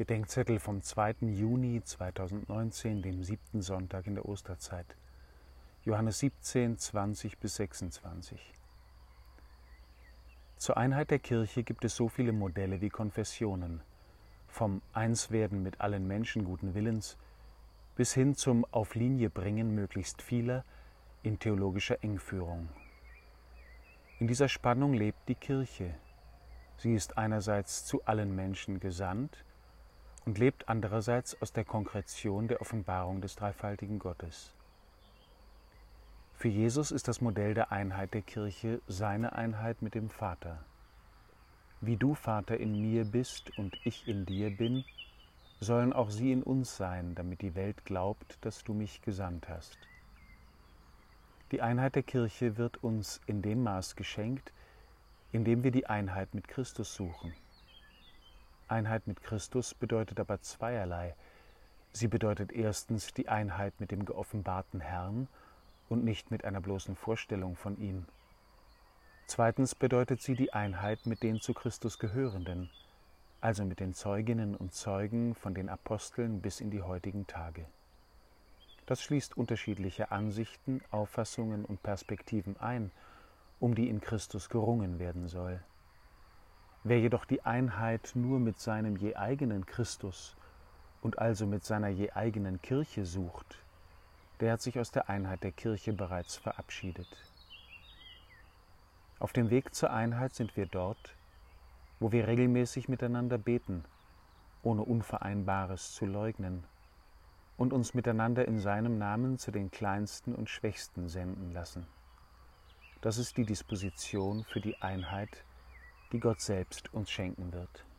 Bedenkzettel vom 2. Juni 2019, dem siebten Sonntag in der Osterzeit. Johannes 17, 20 bis 26. Zur Einheit der Kirche gibt es so viele Modelle wie Konfessionen, vom Einswerden mit allen Menschen guten Willens bis hin zum Auf Linie bringen möglichst vieler in theologischer Engführung. In dieser Spannung lebt die Kirche. Sie ist einerseits zu allen Menschen gesandt, und lebt andererseits aus der Konkretion der Offenbarung des dreifaltigen Gottes. Für Jesus ist das Modell der Einheit der Kirche seine Einheit mit dem Vater. Wie du, Vater, in mir bist und ich in dir bin, sollen auch sie in uns sein, damit die Welt glaubt, dass du mich gesandt hast. Die Einheit der Kirche wird uns in dem Maß geschenkt, in dem wir die Einheit mit Christus suchen. Einheit mit Christus bedeutet aber zweierlei. Sie bedeutet erstens die Einheit mit dem geoffenbarten Herrn und nicht mit einer bloßen Vorstellung von ihm. Zweitens bedeutet sie die Einheit mit den zu Christus gehörenden, also mit den Zeuginnen und Zeugen von den Aposteln bis in die heutigen Tage. Das schließt unterschiedliche Ansichten, Auffassungen und Perspektiven ein, um die in Christus gerungen werden soll. Wer jedoch die Einheit nur mit seinem je eigenen Christus und also mit seiner je eigenen Kirche sucht, der hat sich aus der Einheit der Kirche bereits verabschiedet. Auf dem Weg zur Einheit sind wir dort, wo wir regelmäßig miteinander beten, ohne Unvereinbares zu leugnen und uns miteinander in seinem Namen zu den Kleinsten und Schwächsten senden lassen. Das ist die Disposition für die Einheit die Gott selbst uns schenken wird.